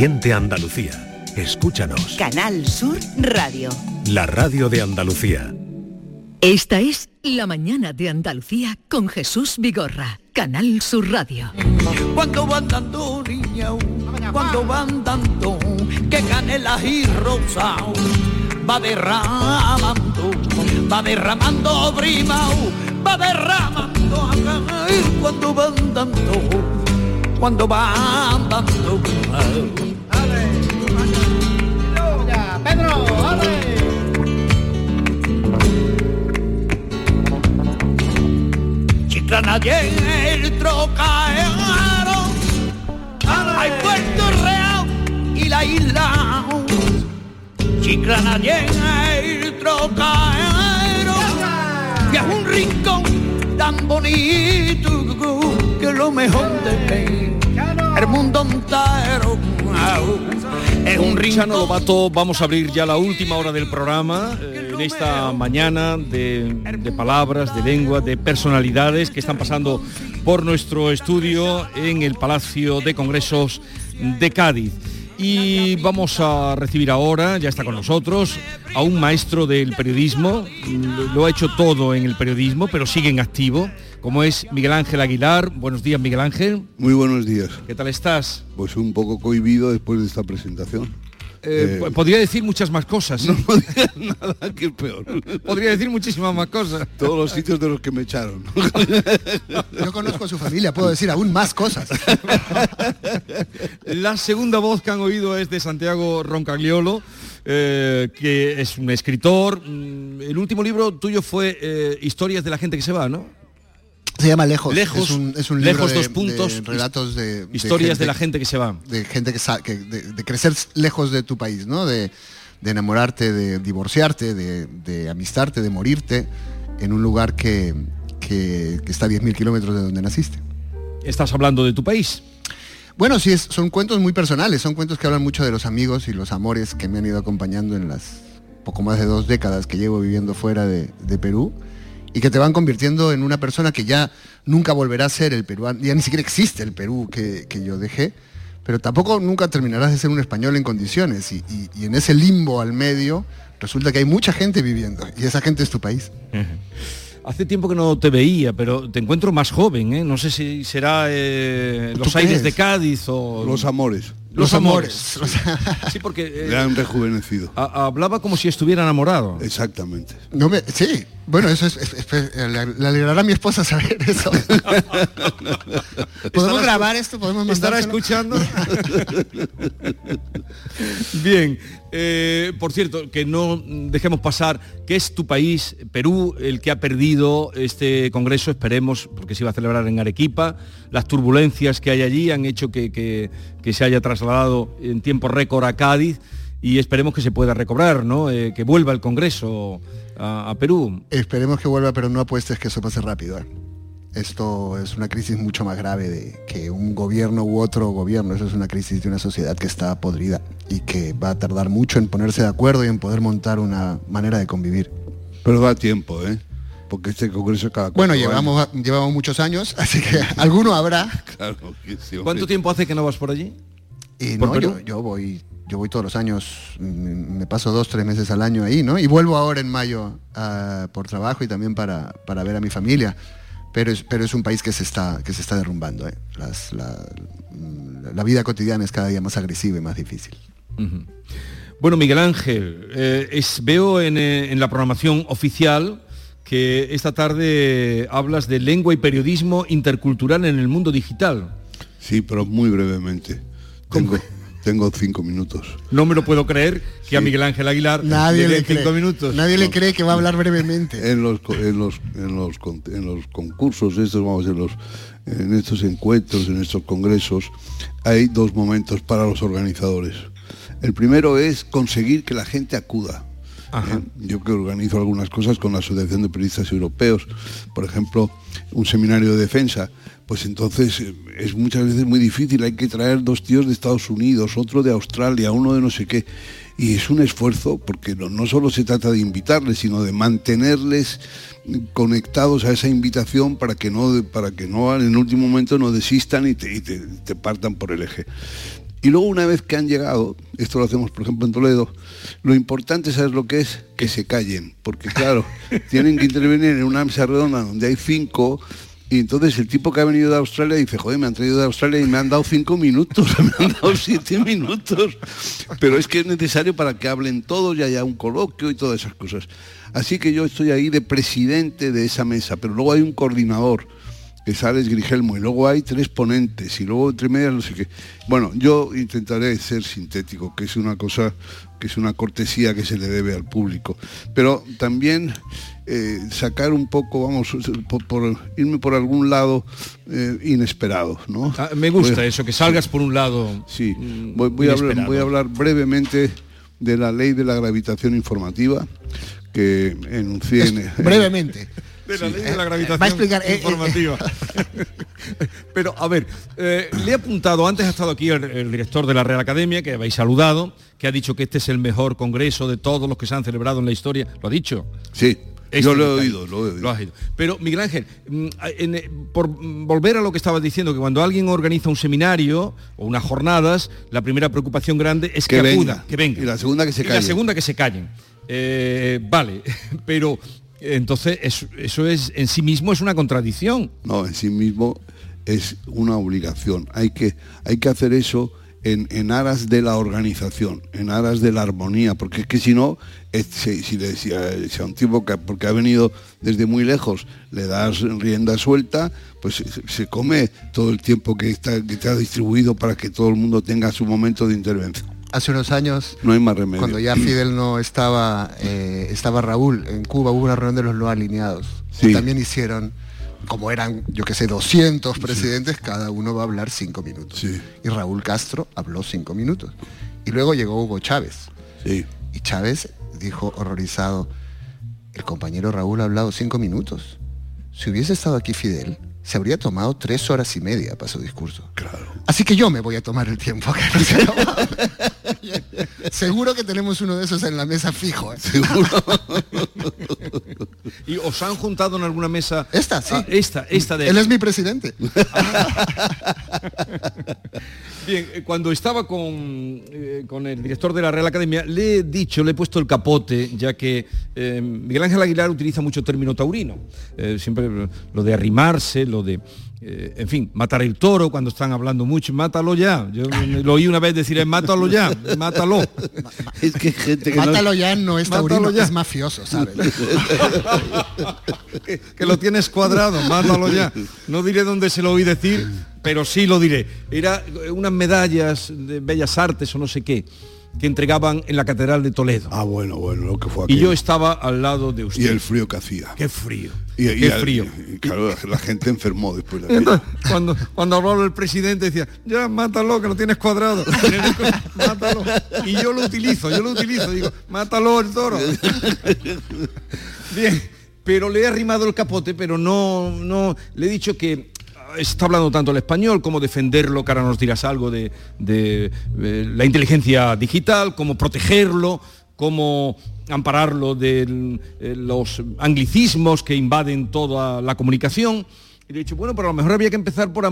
Siente Andalucía. Escúchanos. Canal Sur Radio. La radio de Andalucía. Esta es La mañana de Andalucía con Jesús Vigorra. Canal Sur Radio. Cuando van dando niña, cuando van dando que canelas y rosa va derramando, va derramando prima, va derramando ay, cuando van dando, cuando van dando. Y el trocadero, hay Puerto Real y la isla. Chiclana y el trocadero, y es un rincón tan bonito que lo mejor de el mundo entero. Es un Chano Lobato, vamos a abrir ya la última hora del programa, eh, en esta mañana de, de palabras, de lengua, de personalidades que están pasando por nuestro estudio en el Palacio de Congresos de Cádiz. Y vamos a recibir ahora, ya está con nosotros, a un maestro del periodismo, lo- ha hecho todo en el periodismo, pero sigue en activo, como es Miguel Ángel Aguilar. Buenos días, Miguel Ángel. Muy buenos días. ¿Qué tal estás? Pues un poco cohibido después de esta presentación. Eh, Eh, po- podría decir muchas más cosas. No podía nada que es peor. Podría decir muchísimas más cosas. Todos los sitios de los que me echaron. Yo conozco a su familia, puedo decir aún más cosas. La segunda voz que han oído es de Santiago Roncagliolo, eh, que es un escritor. Mm, El último libro tuyo fue Historias de la gente que se va, ¿no? Se llama Lejos. Lejos, es un, es un libro Lejos, de, dos puntos, de relatos de, de Historias gente- de la gente que se va. de gente que, sa- que- de, de crecer lejos de tu país, ¿no? De, enamorarte, de divorciarte, de, amistarte, de morirte en un lugar que, que- que está a 10.000 kilómetros de donde naciste. Estás hablando de tu país. Bueno, sí, es- son cuentos muy personales, son cuentos que hablan mucho de los amigos y los amores que me han ido acompañando en las poco más de dos décadas que llevo viviendo fuera de Perú y que te van convirtiendo en una persona que ya nunca volverá a ser el peruano, ya ni siquiera existe el Perú que, que yo dejé, pero tampoco nunca terminarás de ser un español en condiciones y, y- y en ese limbo al medio resulta que hay mucha gente viviendo y esa gente es tu país. Hace tiempo que no te veía, pero te encuentro más joven, ¿eh? No sé si será eh, los ¿Tú aires crees? de Cádiz o... Los amores. Los amores. Sí, porque eh, Le han rejuvenecido. ha- hablaba como si estuviera enamorado. Exactamente. No me, sí, bueno, eso es, es- es- le, le alegrará a mi esposa saber eso. ¿Podemos Estará- grabar esto? ¿Podemos ¿Estará escuchando? Bien, eh, por cierto, que no dejemos pasar que es tu país, Perú, el que ha perdido este congreso, esperemos, porque se iba a celebrar en Arequipa. Las turbulencias que hay allí han hecho que, que- que se haya trasladado en tiempo récord a Cádiz y esperemos que se pueda recobrar, ¿no? Eh, que vuelva el congreso a, a Perú. Esperemos que vuelva, pero no apuestes que eso pase rápido. ¿eh? Esto es una crisis mucho más grave de que un gobierno u otro gobierno. Eso es una crisis de una sociedad que está podrida y que va a tardar mucho en ponerse de acuerdo y en poder montar una manera de convivir. Pero da tiempo, ¿eh? Porque este congreso cada Bueno, llevamos, llevamos muchos años, así que alguno habrá. años. Claro que sí, hombre. ¿Cuánto tiempo hace que no vas por allí? Y ¿Por no, Perú? yo, yo voy, yo voy todos los años, mm, me paso dos, tres meses al año ahí, ¿no? Y vuelvo ahora en mayo ah, por trabajo y también para, para ver a mi familia. Pero es, pero es un país que se está, que se está derrumbando. ¿eh? Las- la, mm, la vida cotidiana es cada día más agresiva y más difícil. Bueno, Miguel Ángel, eh, es- veo en, eh, en la programación oficial que esta tarde hablas de lengua y periodismo intercultural en el mundo digital. Sí, pero muy brevemente. Tengo, tengo cinco minutos. No me lo puedo creer que a Miguel Ángel Aguilar Nadie le cree. cinco minutos. Nadie le cree que va a hablar brevemente. En los, en los, en los, en los concursos estos, vamos, en, los, en estos encuentros, en estos congresos, hay dos momentos para los organizadores. El primero es conseguir que la gente acuda. ¿Eh? Yo que organizo algunas cosas con la Asociación de Periodistas Europeos, por ejemplo, un seminario de defensa, pues entonces eh, es muchas veces muy difícil, hay que traer dos tíos de Estados Unidos, otro de Australia, uno de no sé qué, y es un esfuerzo porque no, solo se trata de invitarles, sino de mantenerles conectados a esa invitación para que no, para que no en último momento no desistan y te partan por el eje. Y luego una vez que han llegado, esto lo hacemos por ejemplo en Toledo, lo importante, ¿sabes lo que es? Que se callen, porque claro, tienen que intervenir en una mesa redonda donde hay cinco y entonces el tipo que ha venido de Australia dice, joder, me han traído de Australia y me han dado cinco minutos, me han dado siete minutos. Pero es que es necesario para que hablen todos y haya un coloquio y todas esas cosas. Así que yo estoy ahí de presidente de esa mesa, pero luego hay un coordinador que sale Grigelmo y luego hay tres ponentes y luego entre medias no sé qué. Bueno, yo intentaré ser sintético, que es una cosa, que es una cortesía que se le debe al público. Pero también eh, sacar un poco, vamos, por, irme por algún lado eh, inesperado, ¿no? Ah, me gusta eso, que salgas por un lado. Sí, mm, voy, a hablar, voy a hablar brevemente de la ley de la gravitación informativa que enuncié en, brevemente de la ley de la gravitación explicar, eh, informativa. Pero, a ver, le he apuntado, antes ha estado aquí el, el, director de la Real Academia, que habéis saludado, que ha dicho que este es el mejor congreso de todos los que se han celebrado en la historia. ¿Lo ha dicho? Sí. Este Yo lo he oído, lo he oído. Pero Miguel Ángel, mm, eh, por volver a lo que estabas diciendo, que cuando alguien organiza un seminario o unas jornadas, la primera preocupación grande es que, acuda, que venga. Y la segunda que se callen. la segunda que se callen. Eh, vale, pero entonces eso, es en sí mismo es una contradicción. No, en sí mismo es una obligación. Hay que, hay que hacer eso en, aras de la organización, en aras de la armonía, porque es que si no, si, le decía a un tipo que porque ha venido desde muy lejos, le das rienda suelta, pues se, come todo el tiempo que está, que ha distribuido para que todo el mundo tenga su momento de intervención. Hace unos años, no hay más remedio. cuando ya Fidel no estaba, eh, estaba Raúl, en Cuba hubo una reunión de los no alineados. Y también hicieron como eran, yo que sé, 200 presidentes, cada uno va a hablar cinco minutos. Y Raúl Castro habló cinco minutos. Y luego llegó Hugo Chávez. Y Chávez dijo horrorizado, el compañero Raúl ha hablado cinco minutos. Si hubiese estado aquí Fidel, se habría tomado tres horas y media para su discurso. Claro. Así que yo me voy a tomar el tiempo. Seguro que tenemos uno de esos en la mesa fijo. ¿eh? ¿Y os han juntado en alguna mesa? Esta, sí. Ah, esta, esta de... Él es mi presidente. Bien, eh, cuando estaba con, eh, con, el director de la Real Academia, le he dicho, le he puesto el capote, ya que Miguel Ángel Aguilar utiliza mucho término taurino. siempre lo de arrimarse, lo de eh, en fin, matar el toro cuando están hablando mucho, mátalo ya. Yo lo oí una vez decir, mátalo ya, mátalo. Es que gente que Mátalo ya no es taurino, ya. es mafioso, ¿sabes? que, lo tienes cuadrado, mátalo ya. No diré dónde se lo oí decir, pero sí lo diré. Era unas medallas de bellas artes o no sé qué que entregaban en la Catedral de Toledo. Ah, bueno, bueno, lo que fue aquí. Y yo estaba al lado de usted. Y el frío que hacía. Qué frío. Y, qué frío. claro, la gente enfermó después. De cuando, cuando habló el presidente decía, ya mátalo, que lo tienes cuadrado. mátalo. Y yo lo utilizo, yo lo utilizo. Digo, mátalo el toro. Bien, pero le he arrimado el capote, pero no, no, le he dicho que está hablando tanto el español, cómo defenderlo, que ahora nos dirás algo de, eh, la inteligencia digital, cómo protegerlo, cómo ampararlo de eh, los anglicismos que invaden toda la comunicación. Y le he dicho, bueno, pero a lo mejor había que empezar por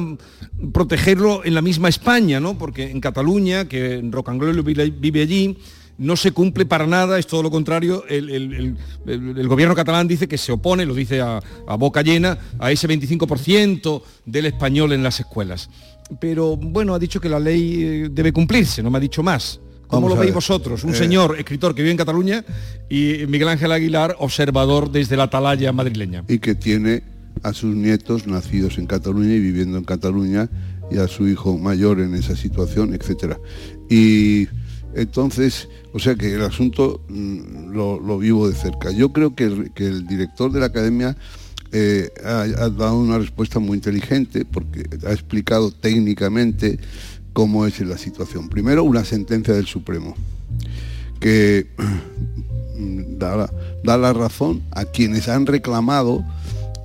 protegerlo en la misma España, ¿no? Porque en Cataluña, que Rocanglolo vive allí, no se cumple para nada, es todo lo contrario. El, gobierno catalán dice que se opone, lo dice a, boca llena, a ese 25% del español en las escuelas. Pero bueno, ha dicho que la ley eh, debe cumplirse, no me ha dicho más. ¿Cómo lo veis vosotros? Un eh. señor escritor que vive en Cataluña y Miguel Ángel Aguilar, observador desde la atalaya madrileña. Y que tiene a sus nietos nacidos en Cataluña y viviendo en Cataluña y a su hijo mayor en esa situación, etcétera. Y entonces, o sea que el asunto mm, lo, vivo de cerca. Yo creo que el, director de la academia eh, ha, dado una respuesta muy inteligente porque ha explicado técnicamente cómo es la situación. Primero, una sentencia del Supremo que mm, da, la razón a quienes han reclamado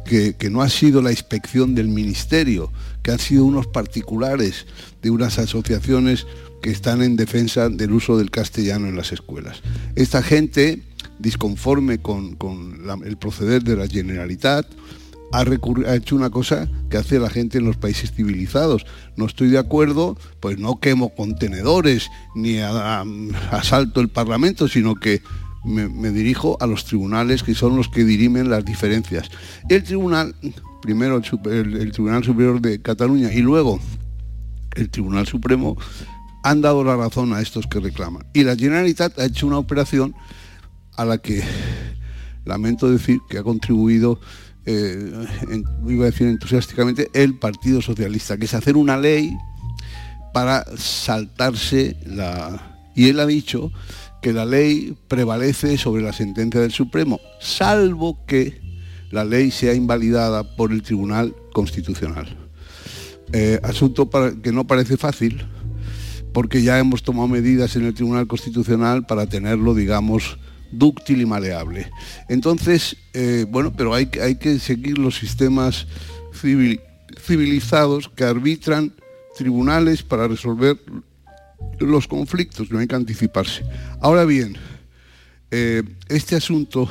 que, que, no ha sido la inspección del ministerio, que han sido unos particulares de unas asociaciones que están en defensa del uso del castellano en las escuelas. Esta gente, disconforme con, el proceder de la Generalitat, ha, ha, hecho una cosa que hace la gente en los países civilizados. No estoy de acuerdo, pues no quemo contenedores ni asalto el Parlamento, sino que me, dirijo a los tribunales que son los que dirimen las diferencias. El tribunal, primero el, Tribunal Superior de Cataluña y luego el Tribunal Supremo, han dado la razón a estos que reclaman. Y la Generalitat ha hecho una operación a la que lamento decir que ha contribuido, eh, iba a decir entusiásticamente, el Partido Socialista, que es hacer una ley para saltarse la... Y él ha dicho que la ley prevalece sobre la sentencia del Supremo, salvo que la ley sea invalidada por el Tribunal Constitucional. Eh, asunto que no parece fácil, porque ya hemos tomado medidas en el Tribunal Constitucional para tenerlo, digamos, dúctil y maleable. Entonces, eh, bueno, pero hay, que seguir los sistemas civilizados que arbitran tribunales para resolver los conflictos, no hay que anticiparse. Ahora bien, eh, este asunto,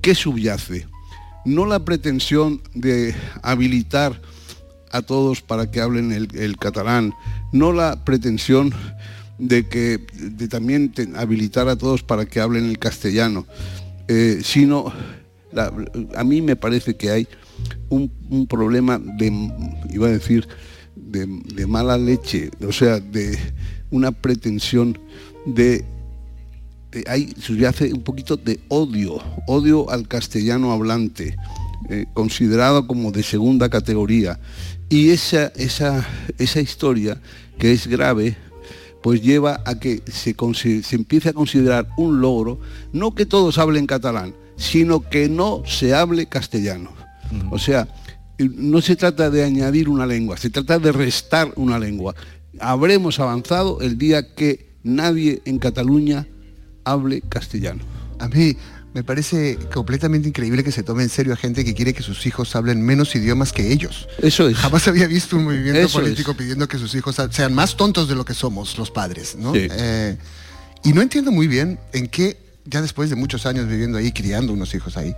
¿qué subyace? No la pretensión de habilitar a todos para que hablen el, catalán, no la pretensión de que de también habilitar a todos para que hablen el castellano, eh, sino a mí me parece que hay un, un problema de, iba a decir, de, mala leche, o sea, de una pretensión de, hay un poquito de odio, odio al castellano hablante, eh, considerado como de segunda categoría. Y esa, esa, esa historia, que es grave, pues lleva a que se, se empiece a considerar un logro, no que todos hablen catalán, sino que no se hable castellano. O sea, no se trata de añadir una lengua, se trata de restar una lengua. Habremos avanzado el día que nadie en Cataluña hable castellano. A mí me parece completamente increíble que se tome en serio a gente que quiere que sus hijos hablen menos idiomas que ellos. Eso es. Jamás había visto un movimiento político pidiendo que sus hijos sean más tontos de lo que somos los padres, ¿no? Eh, y no entiendo muy bien en qué, ya después de muchos años viviendo ahí, criando unos hijos ahí,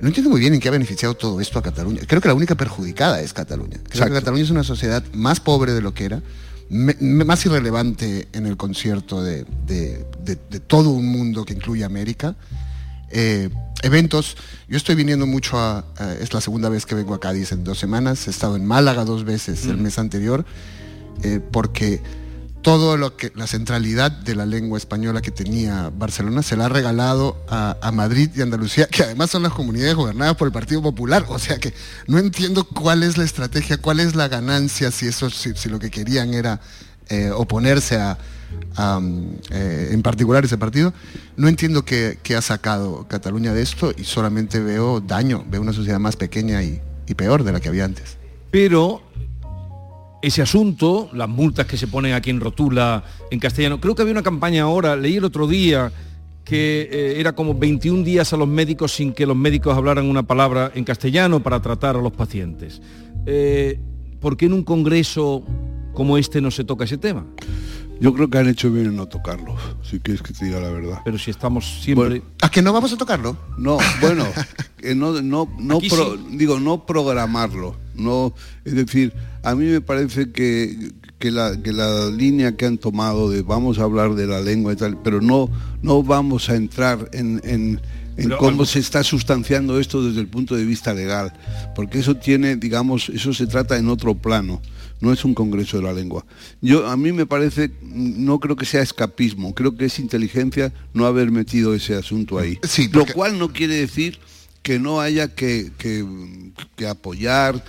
no entiendo muy bien en qué ha beneficiado todo esto a Cataluña. Creo que la única perjudicada es Cataluña. Creo que Cataluña es una sociedad más pobre de lo que era, más irrelevante en el concierto de, todo un mundo que incluye América. Eh, eventos, yo estoy viniendo mucho a, es la segunda vez que vengo a Cádiz en dos semanas, he estado en Málaga dos veces el mm. mes anterior, eh, porque todo lo que la centralidad de la lengua española que tenía Barcelona se la ha regalado a, Madrid y Andalucía, que además son las comunidades gobernadas por el Partido Popular. O sea que no entiendo cuál es la estrategia, cuál es la ganancia, si eso, si, lo que querían era eh, oponerse a, eh, en particular ese partido. No entiendo qué, ha sacado Cataluña de esto y solamente veo daño, veo una sociedad más pequeña y peor de la que había antes. Pero ese asunto, las multas que se ponen aquí en Rotula, en castellano. Creo que había una campaña ahora, leí el otro día, que eh, era como 21 días a los médicos sin que los médicos hablaran una palabra en castellano para tratar a los pacientes. Eh, ¿Por qué en un congreso como este no se toca ese tema? Yo creo que han hecho bien en no tocarlo, si quieres que te diga la verdad. Pero si estamos siempre... ¿A que no vamos a tocarlo? No, bueno, no, no, no digo, no programarlo. No, es decir, a mí me parece que, la, línea que han tomado de vamos a hablar de la lengua y tal, pero no, no vamos a entrar en, cómo se está sustanciando esto desde el punto de vista legal, porque eso tiene, digamos, eso se trata en otro plano no es un congreso de la lengua. Yo a mí me parece, no creo que sea escapismo, creo que es inteligencia no haber metido ese asunto ahí. Lo cual no quiere decir que no haya que, que apoyar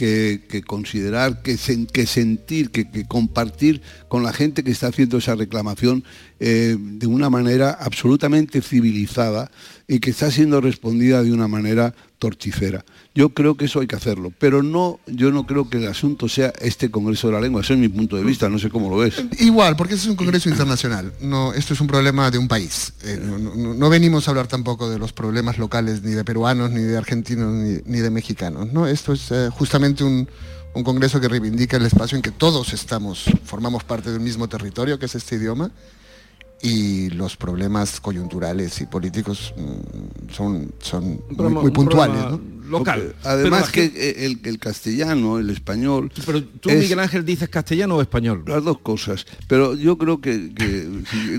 que, considerar, que, que sentir, que, compartir con la gente que está haciendo esa reclamación eh, de una manera absolutamente civilizada y que está siendo respondida de una manera torticera. Yo creo que eso hay que hacerlo, pero no, yo no creo que el asunto sea este Congreso de la Lengua, ese es mi punto de vista, no sé cómo lo ves. Igual, porque este es un Congreso internacional, no, esto es un problema de un país. Eh, no, venimos a hablar tampoco de los problemas locales, ni de peruanos, ni de argentinos, ni, de mexicanos. ¿no? Esto es eh, justamente un, un Congreso que reivindica el espacio en que todos estamos, formamos parte del mismo territorio, que es este idioma, y los problemas coyunturales y políticos mm, son, son muy, puntuales. local. Porque además que el, el castellano, el español... Pero tú, es- Miguel Ángel, dices castellano o español. Las dos cosas. Pero yo creo que, que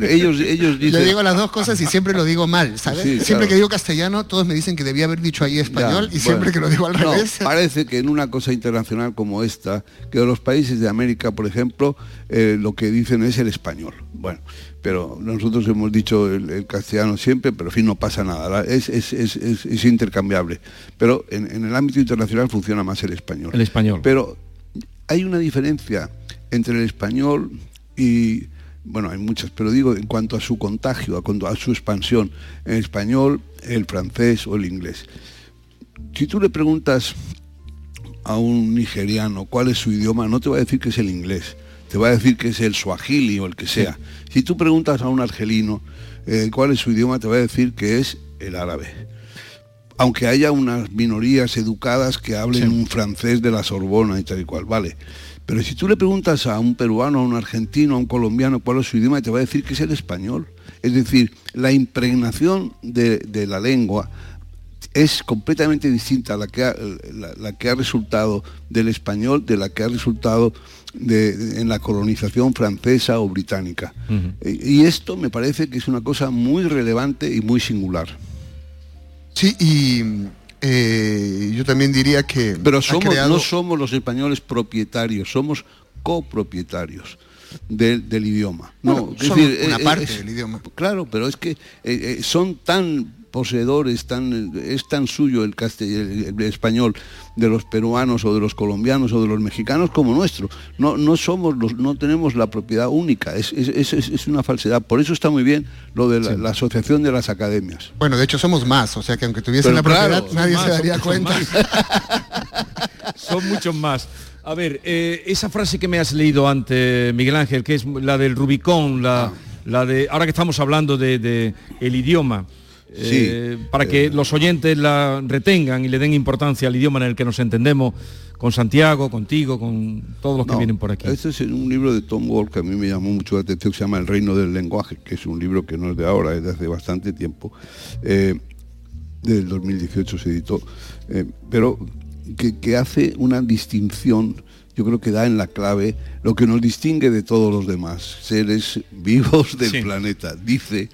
ellos, ellos Yo dicen... digo las dos cosas y siempre lo digo mal, ¿sabes? Sí, siempre claro. que digo castellano, todos me dicen que debía haber dicho ahí español Ya, y siempre bueno. que lo digo al No, revés. parece que en una cosa internacional como esta, que los países de América, por ejemplo, eh, lo que dicen es el español. Bueno, pero nosotros hemos dicho el, el castellano siempre, pero en fin, no pasa nada. es- es- es- es intercambiable. Pero en, en el ámbito internacional funciona más el español. El español. Pero hay una diferencia entre el español y, bueno, hay muchas, pero digo en cuanto a su contagio, a, cuanto a su expansión, el español, el francés o el inglés. Si tú le preguntas a un nigeriano cuál es su idioma, no te va a decir que es el inglés, te va a decir que es el suajili o el que sea. Si tú preguntas a un argelino eh, cuál es su idioma, te va a decir que es el árabe aunque haya unas minorías educadas que hablen un francés de la Sorbona y tal y cual, vale. Pero si tú le preguntas a un peruano, a un argentino, a un colombiano cuál es su idioma, te va a decir que es el español. Es decir, la impregnación de, de la lengua es completamente distinta a la que, ha, la, la que ha resultado del español, de la que ha resultado de- en la colonización francesa o británica. y, y esto me parece que es una cosa muy relevante y muy singular. Sí, y eh, yo también diría que... Pero somos, creado- no somos los españoles propietarios, somos copropietarios del, del idioma. No, Bueno, es decir, una eh, parte es- del idioma. Claro, pero es que eh, eh, son tan poseedores, tan, es tan suyo el, castell- el- el español de los peruanos o de los colombianos o de los mexicanos como nuestro. No, no somos los, no tenemos la propiedad única, es, es- es- una falsedad. Por eso está muy bien lo de la, la asociación de las academias. Bueno, de hecho somos más, o sea que aunque tuviesen la propiedad claro, nadie más, se daría son cuenta. Son muchos más. A ver, eh, esa frase que me has leído antes, Miguel Ángel, que es la del Rubicón, la, Ah. la de. Ahora que estamos hablando de, de el idioma. Eh, para que los oyentes la retengan y le den importancia al idioma en el que nos entendemos, con Santiago, contigo, con todos los que No, vienen por aquí. Este es un libro de Tom Wolfe que a mí me llamó mucho la atención, que se llama El reino del lenguaje, que es un libro que no es de ahora, es de hace bastante tiempo. Eh, del 2018 se editó, eh, pero que, que hace una distinción, yo creo que da en la clave lo que nos distingue de todos los demás seres vivos del Sí. planeta. Dice,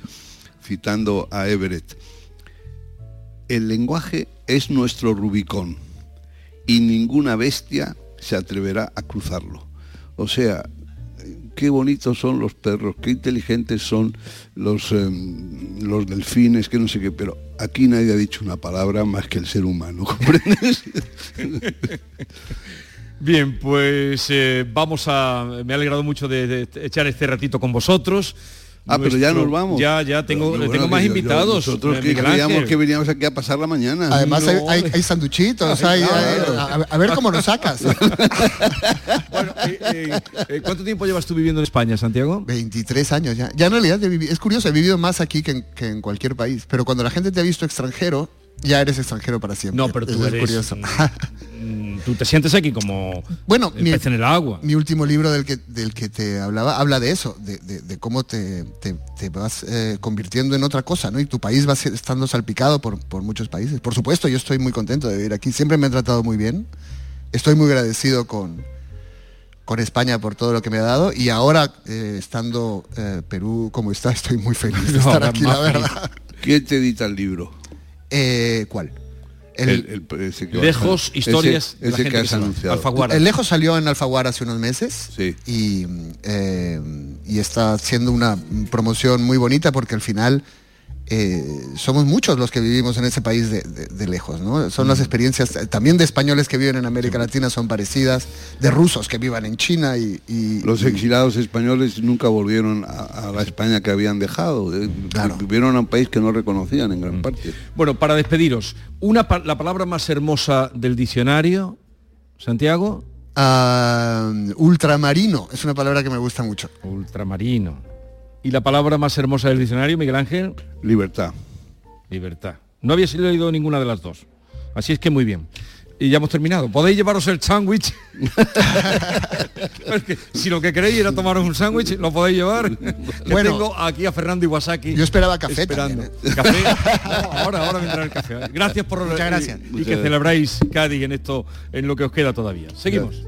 citando a Everett, el lenguaje es nuestro Rubicón y ninguna bestia se atreverá a cruzarlo. O sea, qué bonitos son los perros, qué inteligentes son los, em, los delfines, que no sé qué, pero aquí nadie ha dicho una palabra más que el ser humano, ¿comprendes? Bien, pues eh, vamos a. Me ha alegrado mucho de, de echar este ratito con vosotros. Ah, pero ya nos vamos. Ya, ya tengo, más que yo- yo- invitados. Nosotros eh, que creíamos que veníamos aquí a pasar la mañana. Además No, hay, hay, hombre. hay sanduchitos, hay- hay- a, a ver cómo lo sacas. Bueno, eh, eh, ¿cuánto tiempo llevas tú viviendo en España, Santiago? 23 años ya. Ya en realidad es curioso, he vivido más aquí que en, que en cualquier país. Pero cuando la gente te ha visto extranjero, ya eres extranjero para siempre. No, pero tú Eso es eres. curioso. mm, tú te sientes aquí como Bueno, el mi- pez en el agua. Mi último libro del que, del que te hablaba habla de eso, de, de- de cómo te, te- te vas eh, convirtiendo en otra cosa, ¿no? Y tu país va estando salpicado por, por muchos países. Por supuesto, yo estoy muy contento de vivir aquí. Siempre me han tratado muy bien. Estoy muy agradecido con, con España por todo lo que me ha dado. Y ahora, eh, estando eh, Perú como está, estoy muy feliz de No, estar aquí, la verdad. ¿Quién te edita el libro? Eh, ¿Cuál? El, El- el- ese que vas a- Lejos, historias ese- de la ese gente que has anunciado. Alfaguara. El Lejos salió en Alfaguara hace unos meses Sí. y, eh, y está haciendo una promoción muy bonita porque al final eh, somos muchos los que vivimos en ese país de, de- de lejos, ¿no? Son Mm. las experiencias eh, también de españoles que viven en América Latina son parecidas, de rusos que vivan en China y... y- Los y- exilados españoles nunca volvieron a, a la España que habían dejado. eh, Claro. Vivieron a un país que no reconocían en gran parte. Bueno, para despediros, una pa- la palabra más hermosa del diccionario, Santiago, Ah, ultramarino, es una palabra que me gusta mucho. ultramarino. Y la palabra más hermosa del diccionario, Miguel Ángel, Libertad. libertad. No había leído ninguna de las dos. Así es que muy bien. Y ya hemos terminado. Podéis llevaros el sándwich. si lo que queréis era tomaros un sándwich, lo podéis llevar. bueno, tengo aquí a Fernando Iwasaki. Yo esperaba café. Esperando. ¿eh? ¿Café? ahora, ahora vendrá el café. Gracias por Muchas gracias. Y, que celebráis Cádiz en esto, en lo que os queda todavía. Seguimos.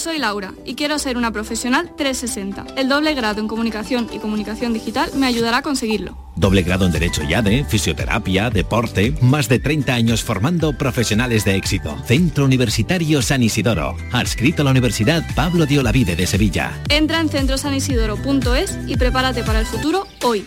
Soy Laura y quiero ser una profesional 360. El doble grado en comunicación y comunicación digital me ayudará a conseguirlo. Doble grado en Derecho y ADE, Fisioterapia, Deporte, más de 30 años formando profesionales de éxito. Centro Universitario San Isidoro, adscrito a la Universidad Pablo de Olavide de Sevilla. Entra en centrosanisidoro.es y prepárate para el futuro hoy.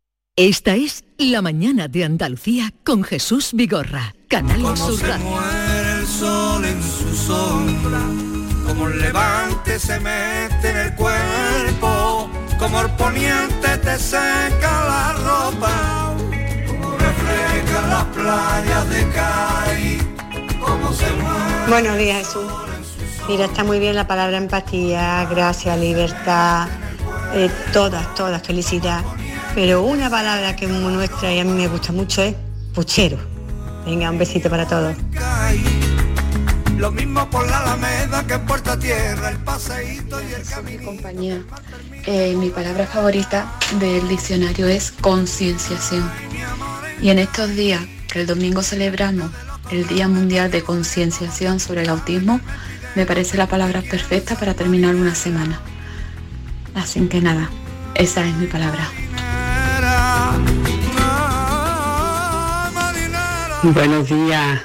Esta es La Mañana de Andalucía con Jesús Vigorra, Canal Sur Radio. muere el sol en su sombra, como el levante se mete en el cuerpo, como el poniente te seca la ropa, como refleja las playas de Cádiz, como se muere. Buenos días, Jesús. Mira, está muy bien la palabra empatía, gracia, libertad, eh, todas, todas, felicidad. Pero una palabra que es muy nuestra y a mí me gusta mucho es puchero. Venga, un besito para todos. lo mismo por la Alameda que en Puerta Tierra, el paseíto y el camino. compañía. Eh, mi palabra favorita del diccionario es concienciación. Y en estos días, que el domingo celebramos el Día Mundial de Concienciación sobre el Autismo, me parece la palabra perfecta para terminar una semana. Así que nada, esa es mi palabra. Buenos días,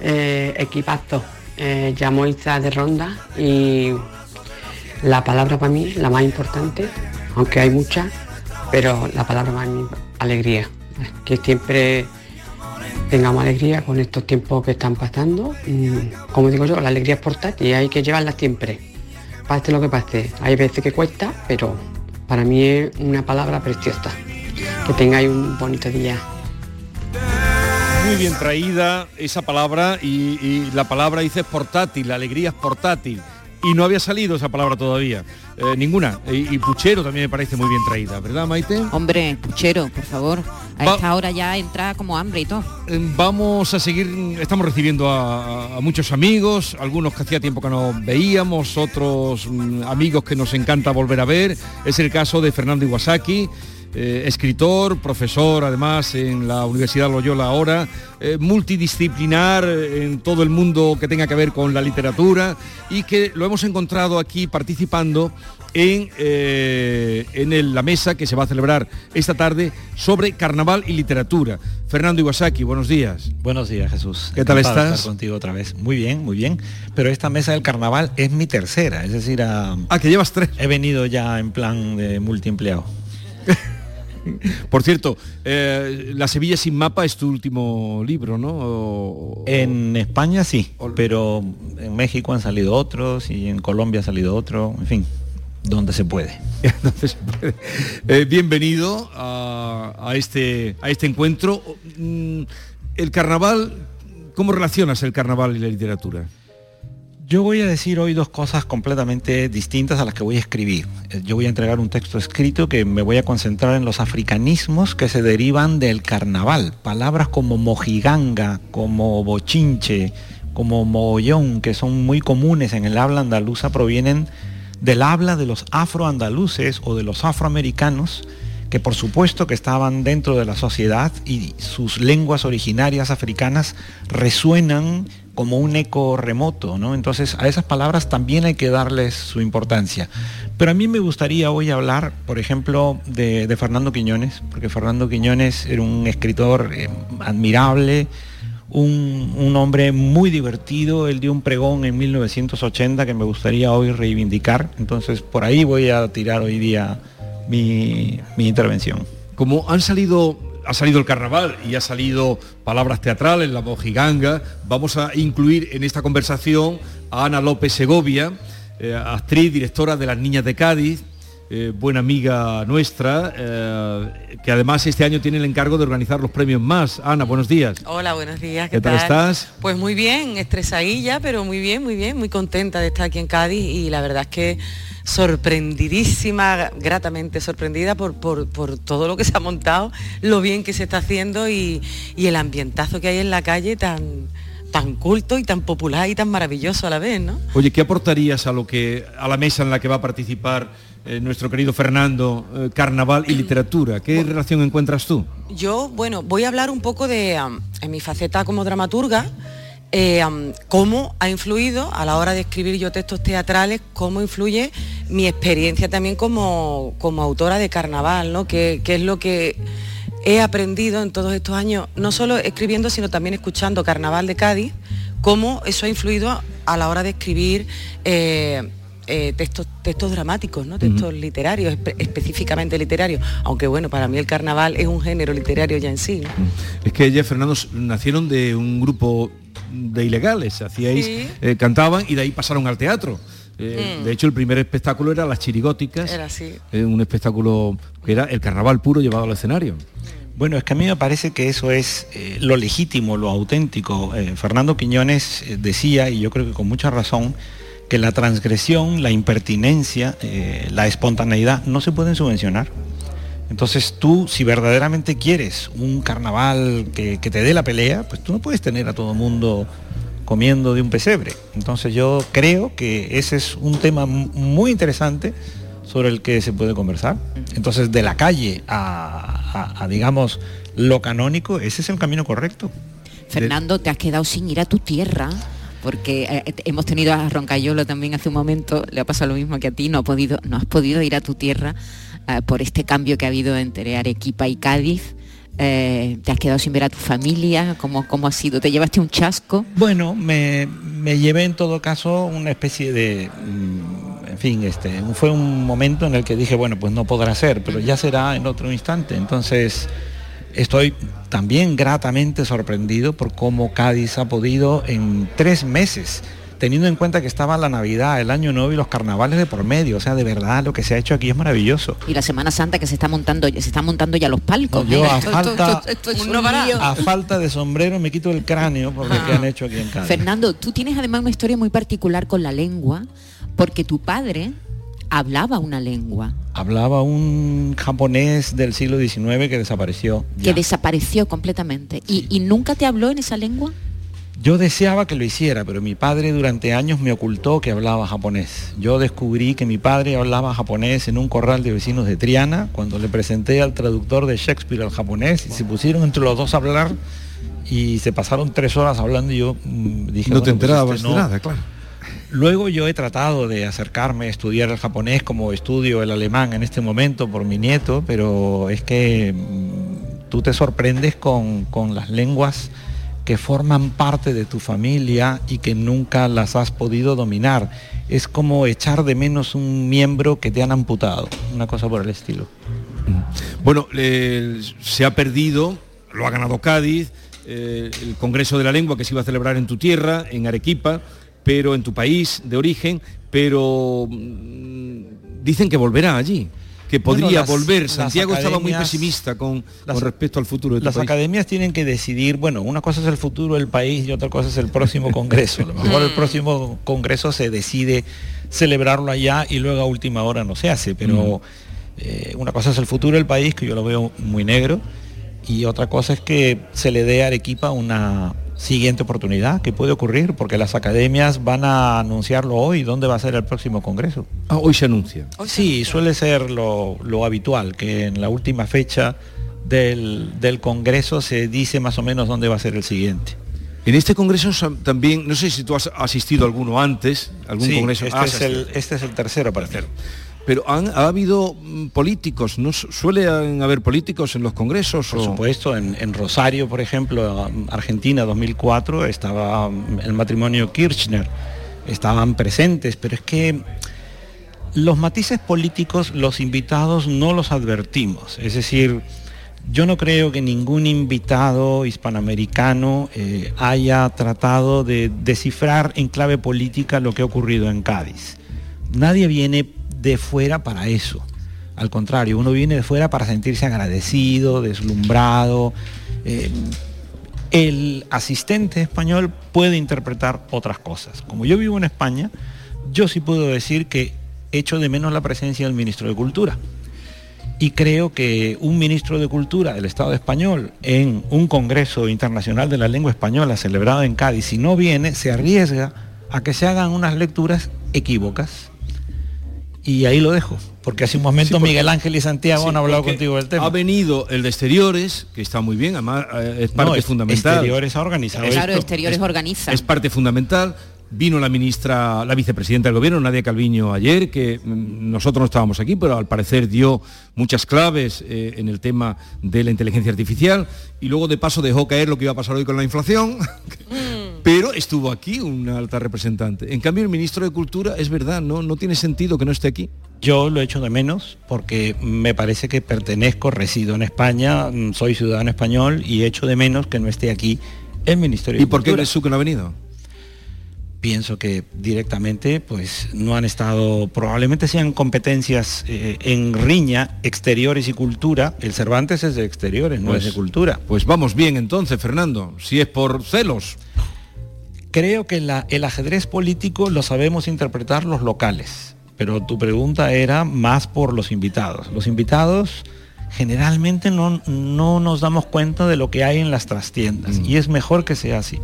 eh, equipazo. Eh, llamo Isa de Ronda y la palabra para mí, la más importante, aunque hay muchas, pero la palabra para mí, alegría. Que siempre tengamos alegría con estos tiempos que están pasando. Mm, Como digo yo, la alegría es portátil y hay que llevarla siempre. Pase lo que pase. Hay veces que cuesta, pero para mí es una palabra preciosa. Que tengáis un bonito día. Muy bien traída esa palabra y, y la palabra dice portátil, la alegría es portátil. Y no había salido esa palabra todavía, eh, ninguna. Y, y puchero también me parece muy bien traída, ¿verdad Maite? Hombre, puchero, por favor. A Va- esta hora ya entra como hambre y todo. Eh, Vamos a seguir, estamos recibiendo a, a muchos amigos, algunos que hacía tiempo que no veíamos, otros mm, amigos que nos encanta volver a ver. Es el caso de Fernando Iwasaki, eh, escritor, profesor además en la Universidad Loyola ahora, eh, multidisciplinar en todo el mundo que tenga que ver con la literatura y que lo hemos encontrado aquí participando en, eh, en el- la mesa que se va a celebrar esta tarde sobre carnaval y literatura. Fernando Iwasaki, buenos días. Buenos días, Jesús. ¿Qué tal Encantado estás? estar contigo otra vez. Muy bien, muy bien. Pero esta mesa del carnaval es mi tercera, es decir, a... Ah, que llevas tres. He venido ya en plan de multiempleado. Por cierto, eh, La Sevilla sin mapa es tu último libro, ¿no? O- En España sí, pero en México han salido otros y en Colombia ha salido otro, en fin, donde se puede. Eh, bienvenido a, a este, a este encuentro. Mm, El carnaval, ¿cómo relacionas el carnaval y la literatura? Yo voy a decir hoy dos cosas completamente distintas a las que voy a escribir. Eh, Yo voy a entregar un texto escrito que me voy a concentrar en los africanismos que se derivan del carnaval. Palabras como mojiganga, como bochinche, como mogollón, que son muy comunes en el habla andaluza, provienen del habla de los afroandaluces o de los afroamericanos que por supuesto que estaban dentro de la sociedad y sus lenguas originarias africanas resuenan como un eco remoto, ¿no? Entonces a esas palabras también hay que darles su importancia. Pero a mí me gustaría hoy hablar, por ejemplo, de, Fernando Quiñones, porque Fernando Quiñones era un escritor eh, admirable, un, un hombre muy divertido, él dio un pregón en 1980 que me gustaría hoy reivindicar, entonces por ahí voy a tirar hoy día mi, mi intervención. Como han salido, ha salido el carnaval y ha salido palabras teatrales, la mojiganga, vamos a incluir en esta conversación a Ana López Segovia, eh, actriz, directora de Las Niñas de Cádiz, eh, buena amiga nuestra, eh, que además este año tiene el encargo de organizar los premios más. Ana, buenos días. Hola, buenos días. ¿Qué tal estás? Pues muy bien, estresadilla, pero muy bien, muy bien, muy contenta de estar aquí en Cádiz y la verdad es que sorprendidísima, gratamente sorprendida por, por- por todo lo que se ha montado, lo bien que se está haciendo y, y el ambientazo que hay en la calle tan tan culto y tan popular y tan maravilloso a la vez, ¿no? Oye, ¿qué aportarías a lo que a la mesa en la que va a participar eh, nuestro querido Fernando, eh, carnaval y literatura? ¿Qué relación encuentras tú? Yo, bueno, voy a hablar un poco de, en mi faceta como dramaturga, eh, cómo ha influido a la hora de escribir yo textos teatrales, cómo influye mi experiencia también como, como autora de carnaval, ¿no? Que, que es lo que he aprendido en todos estos años, no solo escribiendo, sino también escuchando Carnaval de Cádiz, cómo eso ha influido a la hora de escribir eh, eh, textos, textos dramáticos, ¿no? textos literarios, espe- específicamente literarios, aunque bueno, para mí el carnaval es un género literario ya en sí. ¿no? Es que ella, Fernando, nacieron de un grupo de ilegales, hacíais, Sí. eh, cantaban y de ahí pasaron al teatro. Eh, Mm. De hecho, el primer espectáculo era Las Chirigóticas, Era así. eh, un espectáculo que era el carnaval puro llevado al escenario. Bueno, es que a mí me parece que eso es eh, lo legítimo, lo auténtico. Eh, Fernando Quiñones eh, decía, y yo creo que con mucha razón, que la transgresión, la impertinencia, eh, la espontaneidad no se pueden subvencionar. Entonces tú, si verdaderamente quieres un carnaval que, que te dé la pelea, pues tú no puedes tener a todo el mundo comiendo de un pesebre. Entonces yo creo que ese es un tema muy interesante sobre el que se puede conversar. Entonces de la calle a, digamos, lo canónico, ese es el camino correcto. Fernando, te has quedado sin ir a tu tierra porque eh, hemos tenido a Roncayolo también hace un momento, le ha pasado lo mismo que a ti, no, ha podido, no has podido ir a tu tierra eh, por este cambio que ha habido entre Arequipa y Cádiz. Eh, te has quedado sin ver a tu familia, ¿cómo, cómo ha sido? ¿Te llevaste un chasco? Bueno, me, llevé en todo caso una especie de, mm, en fin, este, fue un momento en el que dije, bueno, pues no podrá ser, pero ya será en otro instante. Entonces, estoy también gratamente sorprendido por cómo Cádiz ha podido en tres meses teniendo en cuenta que estaba la Navidad, el Año Nuevo y los carnavales de por medio. O sea, de verdad lo que se ha hecho aquí es maravilloso. Y la Semana Santa que se está montando, se está montando ya los palcos. yo a, falta, a falta de sombrero me quito el cráneo por lo que han hecho aquí en Cádiz. Fernando, tú tienes además una historia muy particular con la lengua, porque tu padre hablaba una lengua. Hablaba un japonés del siglo XIX que desapareció. Que desapareció completamente. ¿Y, ¿Y, nunca te habló en esa lengua? Yo deseaba que lo hiciera, pero mi padre durante años me ocultó que hablaba japonés. Yo descubrí que mi padre hablaba japonés en un corral de vecinos de Triana, cuando le presenté al traductor de Shakespeare al japonés, y se pusieron entre los dos a hablar y se pasaron tres horas hablando y yo mm, dije... No te pues enterabas este de nada, claro. Luego yo he tratado de acercarme a estudiar el japonés como estudio el alemán en este momento por mi nieto, pero es que mm, tú te sorprendes con, con las lenguas que forman parte de tu familia y que nunca las has podido dominar. Es como echar de menos un miembro que te han amputado, una cosa por el estilo. Mm. Bueno, se ha perdido, lo ha ganado Cádiz, eh, el Congreso de la Lengua que se iba a celebrar en tu tierra, en Arequipa, pero en tu país de origen, pero mm, dicen que volverá allí que podría volver. Santiago estaba muy pesimista con, respecto al futuro de Las academias tienen que decidir, bueno, una cosa es el futuro del país y otra cosa es el próximo congreso. A lo mejor el próximo congreso se decide celebrarlo allá y luego a última hora no se hace, pero eh, una cosa es el futuro del país, que yo lo veo muy negro, y otra cosa es que se le dé a Arequipa una, siguiente oportunidad que puede ocurrir, porque las academias van a anunciarlo hoy, dónde va a ser el próximo congreso. Ah, hoy se anuncia. Sí, suele ser lo, habitual, que en la última fecha del, congreso se dice más o menos dónde va a ser el siguiente. En este congreso también, no sé si tú has asistido a alguno antes, algún congreso. Este, es el, este es el tercero, parecer pero han, ha habido mm, políticos, ¿no suele haber políticos en los congresos? Por supuesto, en, Rosario, por ejemplo, Argentina 2004, estaba mm, el matrimonio Kirchner, estaban presentes, pero es que los matices políticos, los invitados no los advertimos, es decir, yo no creo que ningún invitado hispanoamericano eh, haya tratado de descifrar en clave política lo que ha ocurrido en Cádiz. Nadie viene de fuera para eso. Al contrario, uno viene de fuera para sentirse agradecido, deslumbrado. Eh, el asistente español puede interpretar otras cosas. Como yo vivo en España, yo sí puedo decir que echo de menos la presencia del ministro de Cultura. Y creo que un ministro de Cultura del Estado español en un Congreso Internacional de la Lengua Española celebrado en Cádiz, si no viene, se arriesga a que se hagan unas lecturas equívocas y ahí lo dejo, porque hace un momento Miguel Ángel y Santiago han hablado contigo del tema. Ha venido el de exteriores, que está muy bien, además eh, es parte fundamental. Exteriores ha organizado. Claro, exteriores organiza. Es parte fundamental. Vino la ministra, la vicepresidenta del gobierno, Nadia Calviño, ayer, que mm, nosotros no estábamos aquí, pero al parecer dio muchas claves eh, en el tema de la inteligencia artificial y luego de paso dejó caer lo que iba a pasar hoy con la inflación. pero estuvo aquí una alta representante. En cambio, el ministro de Cultura, es verdad, no, no tiene sentido que no esté aquí. Yo lo echo de menos porque me parece que pertenezco, resido en España, mm, soy ciudadano español y echo de menos que no esté aquí el Ministerio de ¿Y por qué eres tú que no ha venido? Pienso que directamente pues no han estado, probablemente sean competencias eh, en riña, exteriores y cultura. El Cervantes es de exteriores, no es de pues, cultura. Pues vamos bien entonces, Fernando, si es por celos. Creo que el ajedrez político lo sabemos interpretar los locales, pero tu pregunta era más por los invitados. Los invitados generalmente no, no nos damos cuenta de lo que hay en las trastiendas mm. y es mejor que sea así.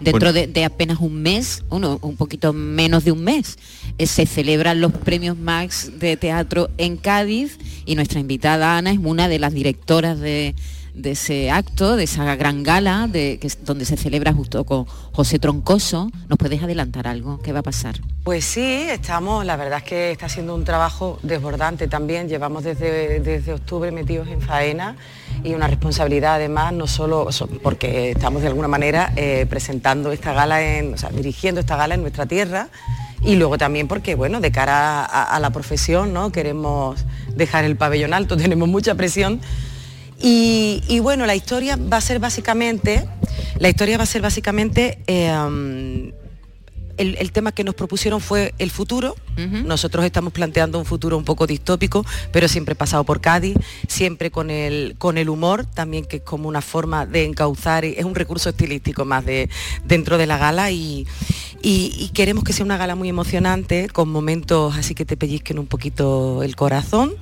Dentro Bueno. de, de apenas un mes, uno, un poquito menos de un mes, eh, se celebran los premios Max de teatro en Cádiz y nuestra invitada Ana es una de las directoras de, de ese acto, de esa gran gala, de, que donde se celebra justo con José Troncoso. ¿Nos puedes adelantar algo? ¿Qué va a pasar? Pues sí, estamos, la verdad es que está siendo un trabajo desbordante también, llevamos desde, desde octubre metidos en faena y una responsabilidad además, no solo so- porque estamos de alguna manera eh, presentando esta gala, en, o sea, dirigiendo esta gala en nuestra tierra y luego también porque, bueno, de cara a, a la profesión, ¿no? Queremos dejar el pabellón alto, tenemos mucha presión y, y bueno, la historia va a ser básicamente, la historia va a ser básicamente eh, um, el, el tema que nos propusieron fue el futuro. Nosotros estamos planteando un futuro un poco distópico, pero siempre pasado por Cádiz, siempre con el, con el humor, también que es como una forma de encauzar, es un recurso estilístico más de, dentro de la gala y, y- y queremos que sea una gala muy emocionante, con momentos así que te pellizquen un poquito el corazón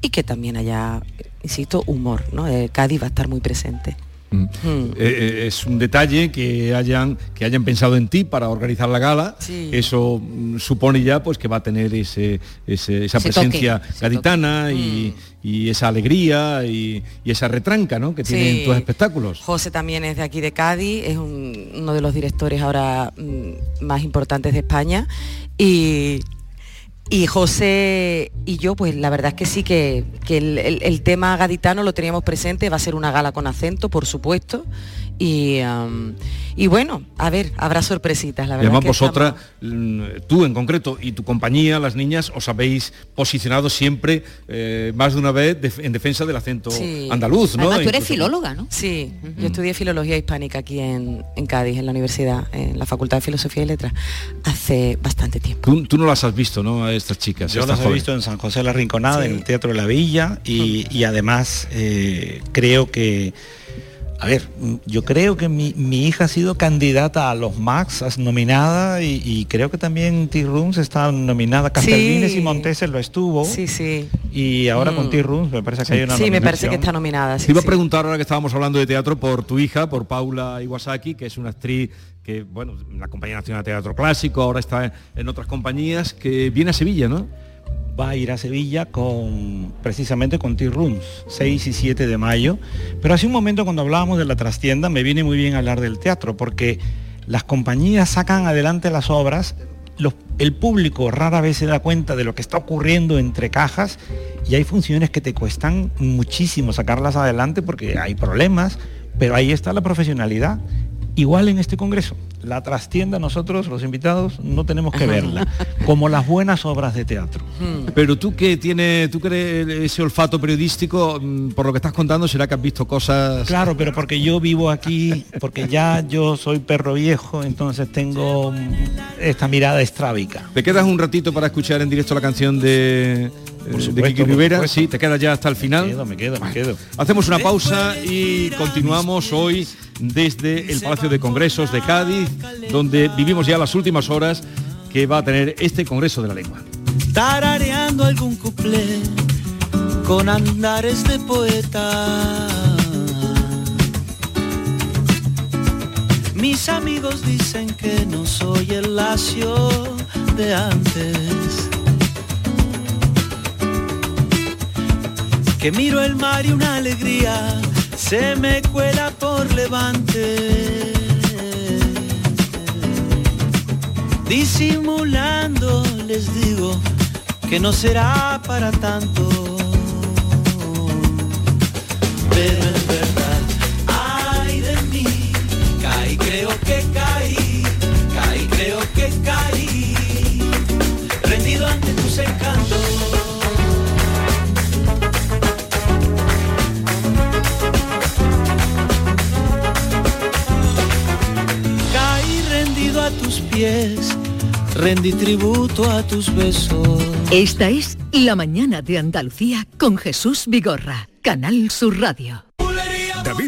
y que también haya, insisto, humor. ¿no? Eh, Cádiz va a estar muy presente. Mm. Mm. Eh, eh, es un detalle que hayan que hayan pensado en ti para organizar la gala Sí. eso mm, supone ya pues que va a tener ese, ese- esa Ese presencia gaditana y, y esa alegría y, y esa retranca ¿no? que tienen tus espectáculos José también es de aquí de Cádiz, es un- uno de los directores ahora mm, más importantes de España. Y, y José y yo, pues la verdad es que sí que, que el, el- el tema gaditano lo teníamos presente, va a ser una gala con acento, por supuesto. Y, am, y bueno, a ver, habrá sorpresitas, la y verdad. además que vosotras mm, tú en concreto y tu compañía las niñas os habéis posicionado siempre eh, más de una vez en defensa del acento Sí. andaluz ¿no? Además, tú eres Incluso- filóloga, ¿no? Sí, yo estudié filología hispánica aquí en, en Cádiz, en la universidad, en la Facultad de Filosofía y Letras, hace bastante tiempo. Tú, tú no las has visto, ¿no? A estas chicas. Yo estas las he visto en San José de la Rinconada, en el Teatro de la Villa, y, y además eh, creo que, a ver, mm, yo creo que mi, mi hija ha sido candidata a los Max, nominada, y, y creo que también T-Rooms está nominada, Castelvines y Monteses lo estuvo. Sí, sí. Y ahora con Mm. T-Rooms me parece que hay una Sí, me parece que está nominada. sí, Te iba a preguntar ahora que estábamos hablando de teatro por tu hija, por Paula Iwasaki, que es una actriz que, bueno, en la Compañía Nacional de Teatro Clásico, ahora está en otras compañías, que viene a Sevilla, ¿no? Va a ir a Sevilla con precisamente con T-Rooms, 6 y 7 de mayo. Pero hace un momento cuando hablábamos de la trastienda me viene muy bien hablar del teatro, porque las compañías sacan adelante las obras, el público rara vez se da cuenta de lo que está ocurriendo entre cajas y hay funciones que te cuestan muchísimo sacarlas adelante porque hay problemas, pero ahí está la profesionalidad. Igual en este congreso, la trastienda nosotros, los invitados, no tenemos que verla, como las buenas obras de teatro. Pero tú que tienes, tú eres ese olfato periodístico, mm, por lo que estás contando, será que has visto cosas. Claro, pero porque yo vivo aquí, porque ya yo soy perro viejo, entonces tengo mm, esta mirada estrábica. ¿Te quedas un ratito para escuchar en directo la canción de, de supuesto, Kiki por Rivera? Sí, te quedas ya hasta el final. Me quedo, me quedo, me quedo. Hacemos una pausa y continuamos hoy desde el Palacio de Congresos de Cádiz, donde vivimos ya las últimas horas que va a tener este Congreso de la Lengua. tarareando algún cuplé con andares de poeta. Mis amigos dicen que no soy el lacio de antes. Que miro el mar y una alegría se me cuela por levante. Disimulando les digo que no será para tanto. Pies, rendí tributo a tus besos. Esta es La mañana de Andalucía con Jesús Vigorra, Canal Sur Radio. David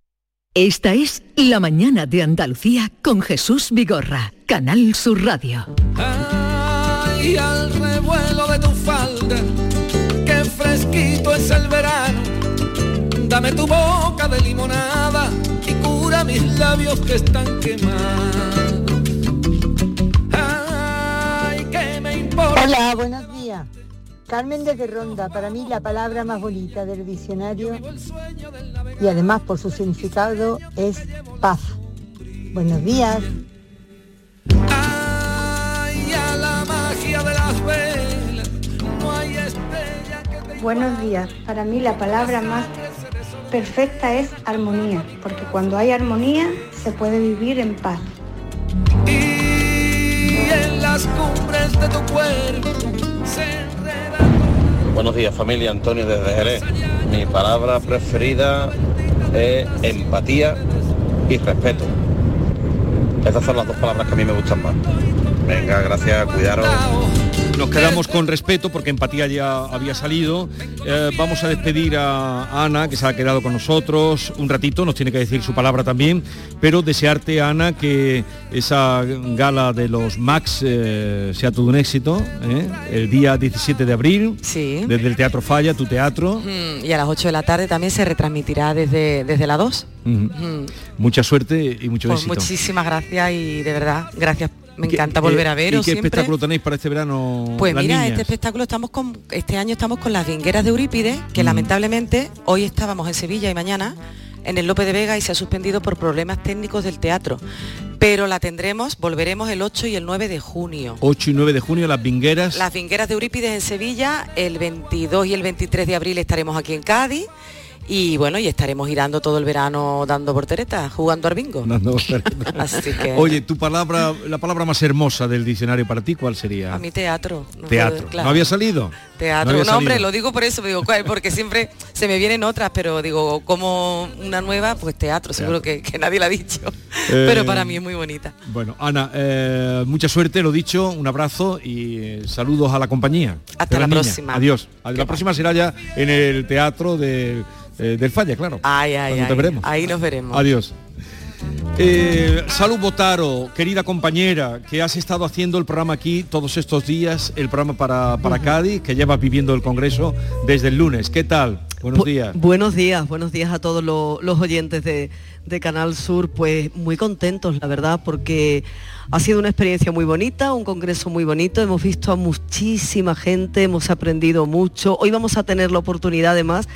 Esta es La Mañana de Andalucía con Jesús Vigorra, Canal Sur Radio. Ay, al revuelo de tu falda, qué fresquito es el verano. Dame tu boca de limonada y cura mis labios que están quemados. Ay, que me importa. Hola, buenos. Carmen desde Ronda, para mí la palabra más bonita del diccionario y además por su significado es paz. Buenos días. Ay, a la magia de las velas, no hay estrella que te Buenos días. Para mí la palabra más perfecta es armonía, porque cuando hay armonía se puede vivir en paz. Y en las cumbres de tu cuerpo se enreda Buenos días familia, Antonio desde Jerez. Mi palabra preferida es empatía y respeto. Esas son las dos palabras que a mí me gustan más. Venga, gracias, cuidaros. Nos quedamos con respeto porque empatía ya había salido. Eh, vamos a despedir a Ana, que se ha quedado con nosotros un ratito, nos tiene que decir su palabra también, pero desearte, Ana, que esa gala de los Max eh, sea todo un éxito. ¿eh? El día 17 de abril, Sí. desde el Teatro Falla, tu teatro. Mm, Y a las 8 de la tarde también se retransmitirá desde, desde la 2. Ujú. Mm. Mucha suerte y mucho Pues éxito. muchísimas gracias y de verdad, gracias. Me ¿Qué- encanta qué- volver a ¿Y veros qué siempre. espectáculo tenéis para este verano? Pues las mira, niñas? este espectáculo estamos con, este año estamos con las vingueras de Eurípides, Mm. que lamentablemente hoy estábamos en Sevilla y mañana en el Lope de Vega y se ha suspendido por problemas técnicos del teatro. Pero la tendremos, volveremos el 8 y el 9 de junio. 8 y 9 de junio, las vingueras. Las vingueras de Eurípides en Sevilla, el 22 y el 23 de abril estaremos aquí en Cádiz Y bueno, y estaremos girando todo el verano dando porteretas, jugando al bingo. Dando. Así que Oye, tu palabra, la palabra más hermosa del diccionario para ti, ¿cuál sería? a mi teatro. no Teatro. puedo- claro. ¿No había salido? Teatro, No hombre, lo digo por eso, digo, ¿cuál? porque siempre se me vienen otras, pero digo, como una nueva, pues teatro, seguro que, que nadie la ha dicho. Eh, pero para mí es muy bonita. Bueno, Ana, eh, mucha suerte, lo dicho, un abrazo y eh, saludos a la compañía. Hasta de la niña. próxima. Adiós. La próxima será ya en el teatro del, eh, del Falla, claro. Ay, ay, veremos. Ahí nos veremos. Adiós. Eh, Salud Botaro, querida compañera, que has estado haciendo el programa aquí todos estos días, el programa para, para Cádiz, que llevas viviendo el Congreso desde el lunes. ¿Qué tal? Buenos Bu- días. Buenos días, buenos días a todos lo- los oyentes de, de Canal Sur. Pues muy contentos, la verdad, porque ha sido una experiencia muy bonita, un congreso muy bonito. Hemos visto a muchísima gente, hemos aprendido mucho. Hoy vamos a tener la oportunidad además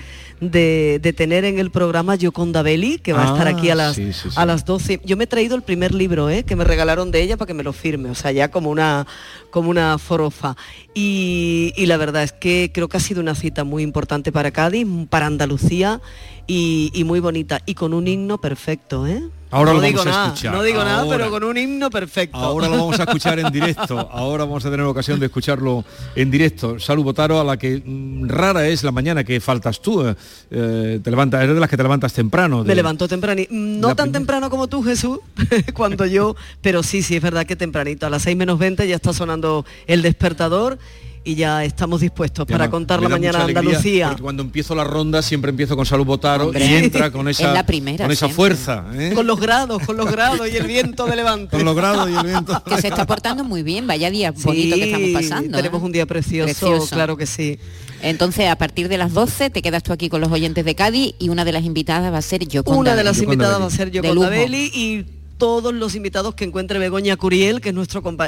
de, de tener en el programa Yoconda Belli, que va a estar Ah, aquí a las, sí, sí, sí. a las 12. Yo me he traído el primer libro ¿eh? que me regalaron de ella para que me lo firme, o sea, ya como una, como una forofa. Y, y la verdad es que creo que ha sido una cita muy importante para Cádiz, para Andalucía y, y muy bonita. Y con un himno perfecto, ¿eh? Ahora no lo digo vamos a nada, escuchar. No digo nada, pero con un himno perfecto. Ahora lo vamos a escuchar en directo. Ahora vamos a tener ocasión de escucharlo en directo. Salud Botaro, a la que mm, rara es la mañana que faltas tú. eh, eh, te levantas, eres de las que te levantas temprano. de- Me levanto tempranito, no La tan temprano como tú, Jesús, cuando yo, pero sí, sí, es verdad que tempranito, a las 6 menos 20 ya está sonando el despertador y ya estamos dispuestos para contar la mañana alegría, Andalucía. porque Cuando empiezo la ronda siempre empiezo con Salud Botaro Hombre. y entra con esa, Es la primera con esa siempre. fuerza. ¿eh? Con los grados, con los grados y el viento de levante. Con los grados y el viento. Que se está portando muy bien, vaya día bonito que estamos pasando. tenemos ¿eh? un día precioso, claro que sí. Entonces, a partir de las 12 te quedas tú aquí con los oyentes de Cádiz y una de las invitadas va a ser yo. Una de las invitadas va a ser De lujo. Belli y todos los invitados que encuentre Begoña Curiel, que es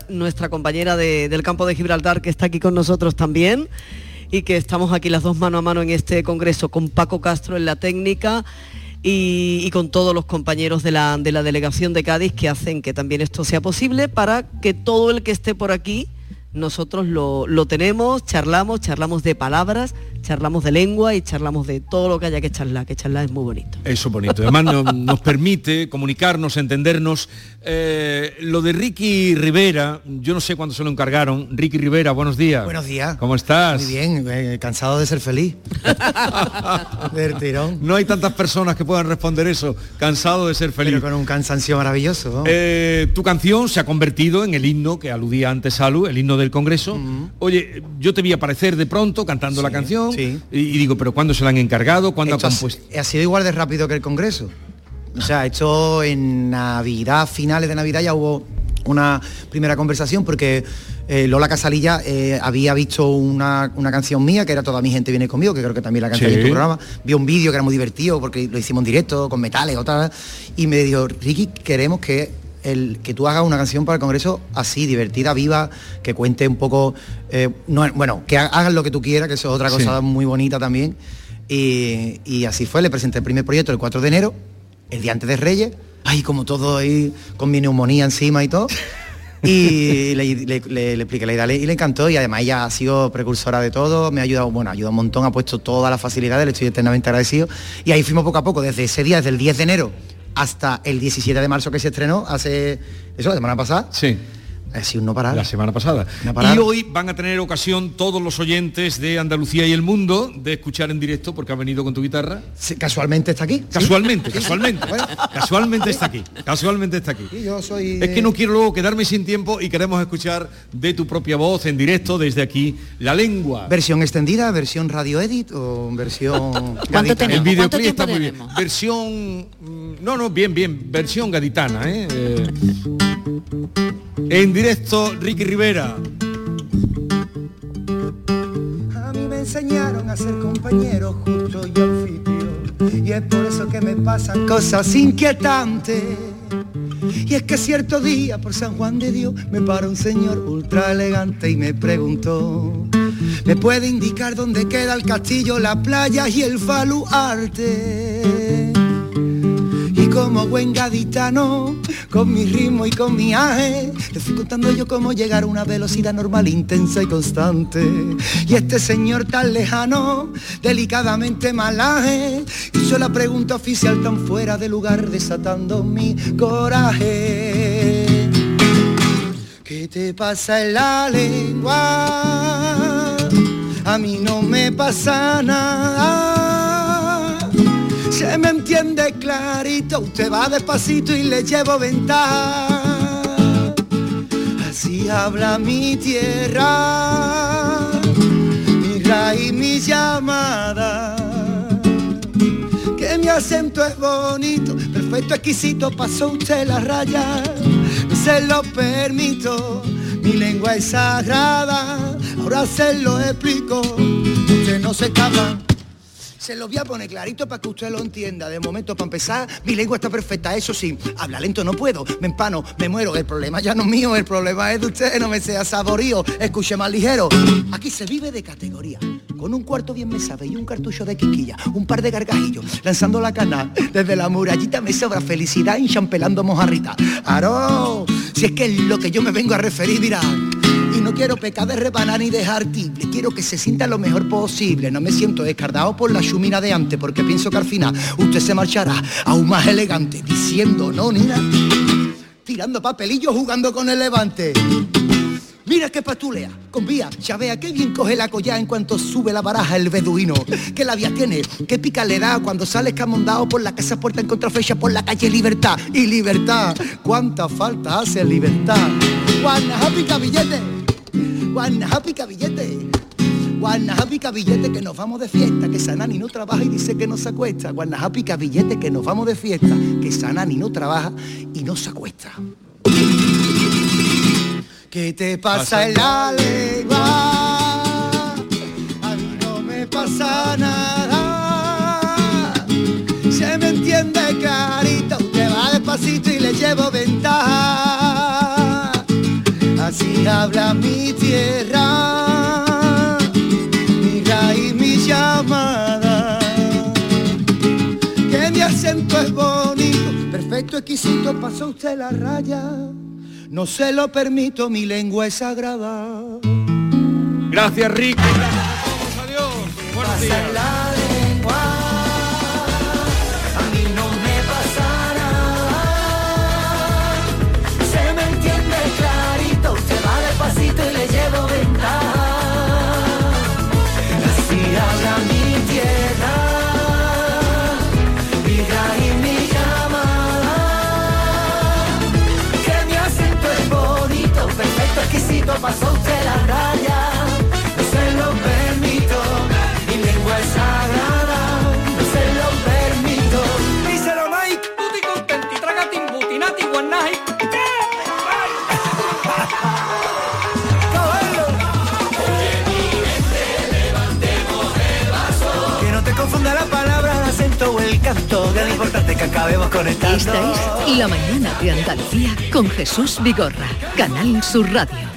nuestra compañera de- del campo de Gibraltar, que está aquí con nosotros también, y que estamos aquí las dos mano a mano en este congreso con Paco Castro en la técnica. Y, con todos los compañeros de la, de la delegación de Cádiz que hacen que también esto sea posible para que todo el que esté por aquí nosotros lo, lo tenemos, charlamos, charlamos de palabras, charlamos de lengua y charlamos de todo lo que haya que charlar, que charlar es muy bonito. Eso es bonito. Además no- nos permite comunicarnos, entendernos. Eh, lo de Ricky Rivera, yo no sé cuándo se lo encargaron. Ricky Rivera, buenos días. Buenos días. ¿Cómo estás? Muy bien, eh, cansado de ser feliz. Del tirón. No hay tantas personas que puedan responder eso. Cansado de ser feliz. Pero con un cansancio maravilloso. ¿no? Eh, tu canción se ha convertido en el himno que aludía antes Salu, el himno del Congreso. Oye, yo te vi aparecer de pronto cantando la canción y, y digo, pero ¿cuándo se la han encargado? ¿Cuándo ha Esto ha- compuesto? ha sido igual de rápido que el Congreso. O sea, esto en Navidad, finales de Navidad ya hubo una primera conversación porque eh, Lola Casalilla eh, había visto una, una canción mía que era Toda mi gente viene conmigo, que creo que también la canté Sí. en tu programa. Vio un vídeo que era muy divertido porque lo hicimos en directo, con metales o tal. Y me dijo, Ricky, queremos que el, que tú hagas una canción para el Congreso así, divertida, viva, que cuente un poco, eh, no, bueno, que ha- hagas lo que tú quieras, que eso es otra Sí. cosa muy bonita también. Y, y así fue, le presenté el primer proyecto el 4 de enero, el día antes de Reyes, ay, como todo ahí, con mi neumonía encima y todo. Y le, le- le- le expliqué la idea y le encantó y además ella ha sido precursora de todo, me ha ayudado, bueno, ha ayudado un montón, ha puesto todas las facilidades, le estoy eternamente agradecido. Y ahí fuimos poco a poco, desde ese día, desde el 10 de enero hasta el 17 de marzo que se estrenó, hace, eso, la semana pasada. Sí. Ha sido no parar. La semana pasada. No parar. Y hoy van a tener ocasión todos los oyentes de Andalucía y el mundo de escuchar en directo porque ha venido con tu guitarra. Sí, casualmente está aquí. Casualmente, casualmente. Casualmente está aquí. Casualmente está aquí. Y yo soy... Es que no quiero luego quedarme sin tiempo y queremos escuchar de tu propia voz en directo desde aquí la lengua. ¿Versión extendida, versión radio edit o versión... gaditana? El videoclip está muy bien. Versión. mm, No, no, bien, bien. Versión gaditana, ¿eh? Eh, En directo, Ricky Rivera. A mí me enseñaron a ser compañero justo y anfitrión Y es por eso que me pasan cosas inquietantes Y es que cierto día por San Juan de Dios Me para un señor ultra elegante y me preguntó ¿Me puede indicar dónde queda el castillo, la playa y el baluarte? Como buen gaditano, con mi ritmo y con mi aje, le fui contando yo cómo llegar a una velocidad normal, intensa y constante. Y este señor tan lejano, delicadamente malaje, hizo la pregunta oficial tan fuera de lugar, desatando mi coraje. ¿Qué te pasa en la lengua? A mí no me pasa nada. Se me entiende clarito, usted va despacito y le llevo ventaja. Así habla mi tierra, mi raíz, mi llamada. Que mi acento es bonito, perfecto, exquisito, pasó usted la raya. No se lo permito, mi lengua es sagrada, ahora se lo explico. Usted no se escapa. Se lo voy a poner clarito para que usted lo entienda. De momento, para empezar, mi lengua está perfecta. Eso sí, habla lento no puedo. Me empano, me muero. El problema ya no es mío, el problema es de usted. No me sea saborío, escuche más ligero. Aquí se vive de categoría. Con un cuarto bien me sabe y un cartucho de quiquilla. Un par de gargajillos, lanzando la cana. Desde la murallita me sobra felicidad y champelando mojarrita. ¡Aro! Si es que es lo que yo me vengo a referir, dirá. No quiero pecar de repanar ni dejar tible, quiero que se sienta lo mejor posible. No me siento descardado por la chumina de antes, porque pienso que al final usted se marchará aún más elegante, diciendo no, Nina, tirando papelillos jugando con el levante. Mira qué patulea, con vía, ya vea qué bien coge la collá en cuanto sube la baraja el beduino. Qué labia tiene, qué pica le da cuando sale escamondado por la casa puerta en contrafecha por la calle Libertad. Y libertad, cuánta falta hace libertad. Guanaja pica billete, Guanaja pica billete. Guanaja pica billete que nos vamos de fiesta, que Sanani no trabaja y dice que no se acuesta. Guanaja pica billete que nos vamos de fiesta, que Sanani no trabaja y no se acuesta. ¿Qué te pasa en la lengua? A mí no me pasa nada. Se me entiende clarito, usted va despacito y le llevo ventaja. Así habla mi tierra, mi raíz, mi llamada. Que mi acento es bonito, perfecto, exquisito, pasó usted la raya. No se lo permito, mi lengua es sagrada. Gracias, Rick. Adiós. Buenos días. Pasó usted la raya. No se lo permito, mi lengua es sagrada, no se lo permito. Díselo, Mike. Tutti contenti, tragati imbutinati, guannai. Que no te confunda la palabra, el acento o el canto, que lo importante es que acabemos conectando. Esta es La Mañana de Andalucía con Jesús Vigorra, Canal Sur Radio.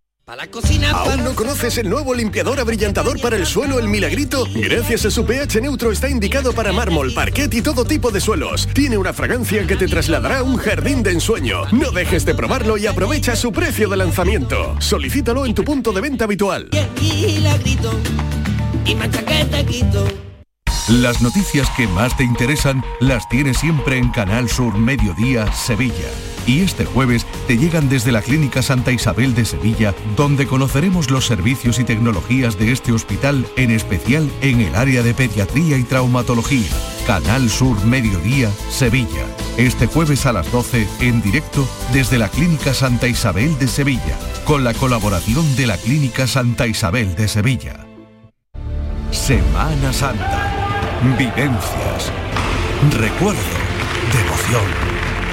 ¿Aún no conoces el nuevo limpiador abrillantador para el suelo El Milagrito? Gracias a su pH neutro está indicado para mármol, parquet y todo tipo de suelos. Tiene una fragancia que te trasladará a un jardín de ensueño. No dejes de probarlo y aprovecha su precio de lanzamiento. Solicítalo en tu punto de venta habitual. Las noticias que más te interesan las tienes siempre en Canal Sur Mediodía Sevilla. Y este jueves te llegan desde la Clínica Santa Isabel de Sevilla, donde conoceremos los servicios y tecnologías de este hospital, en especial en el área de pediatría y traumatología. Canal Sur Mediodía Sevilla. Este jueves a las 12 en directo desde la Clínica Santa Isabel de Sevilla, con la colaboración de la Clínica Santa Isabel de Sevilla. Semana Santa. Vivencias. Recuerdo. Devoción.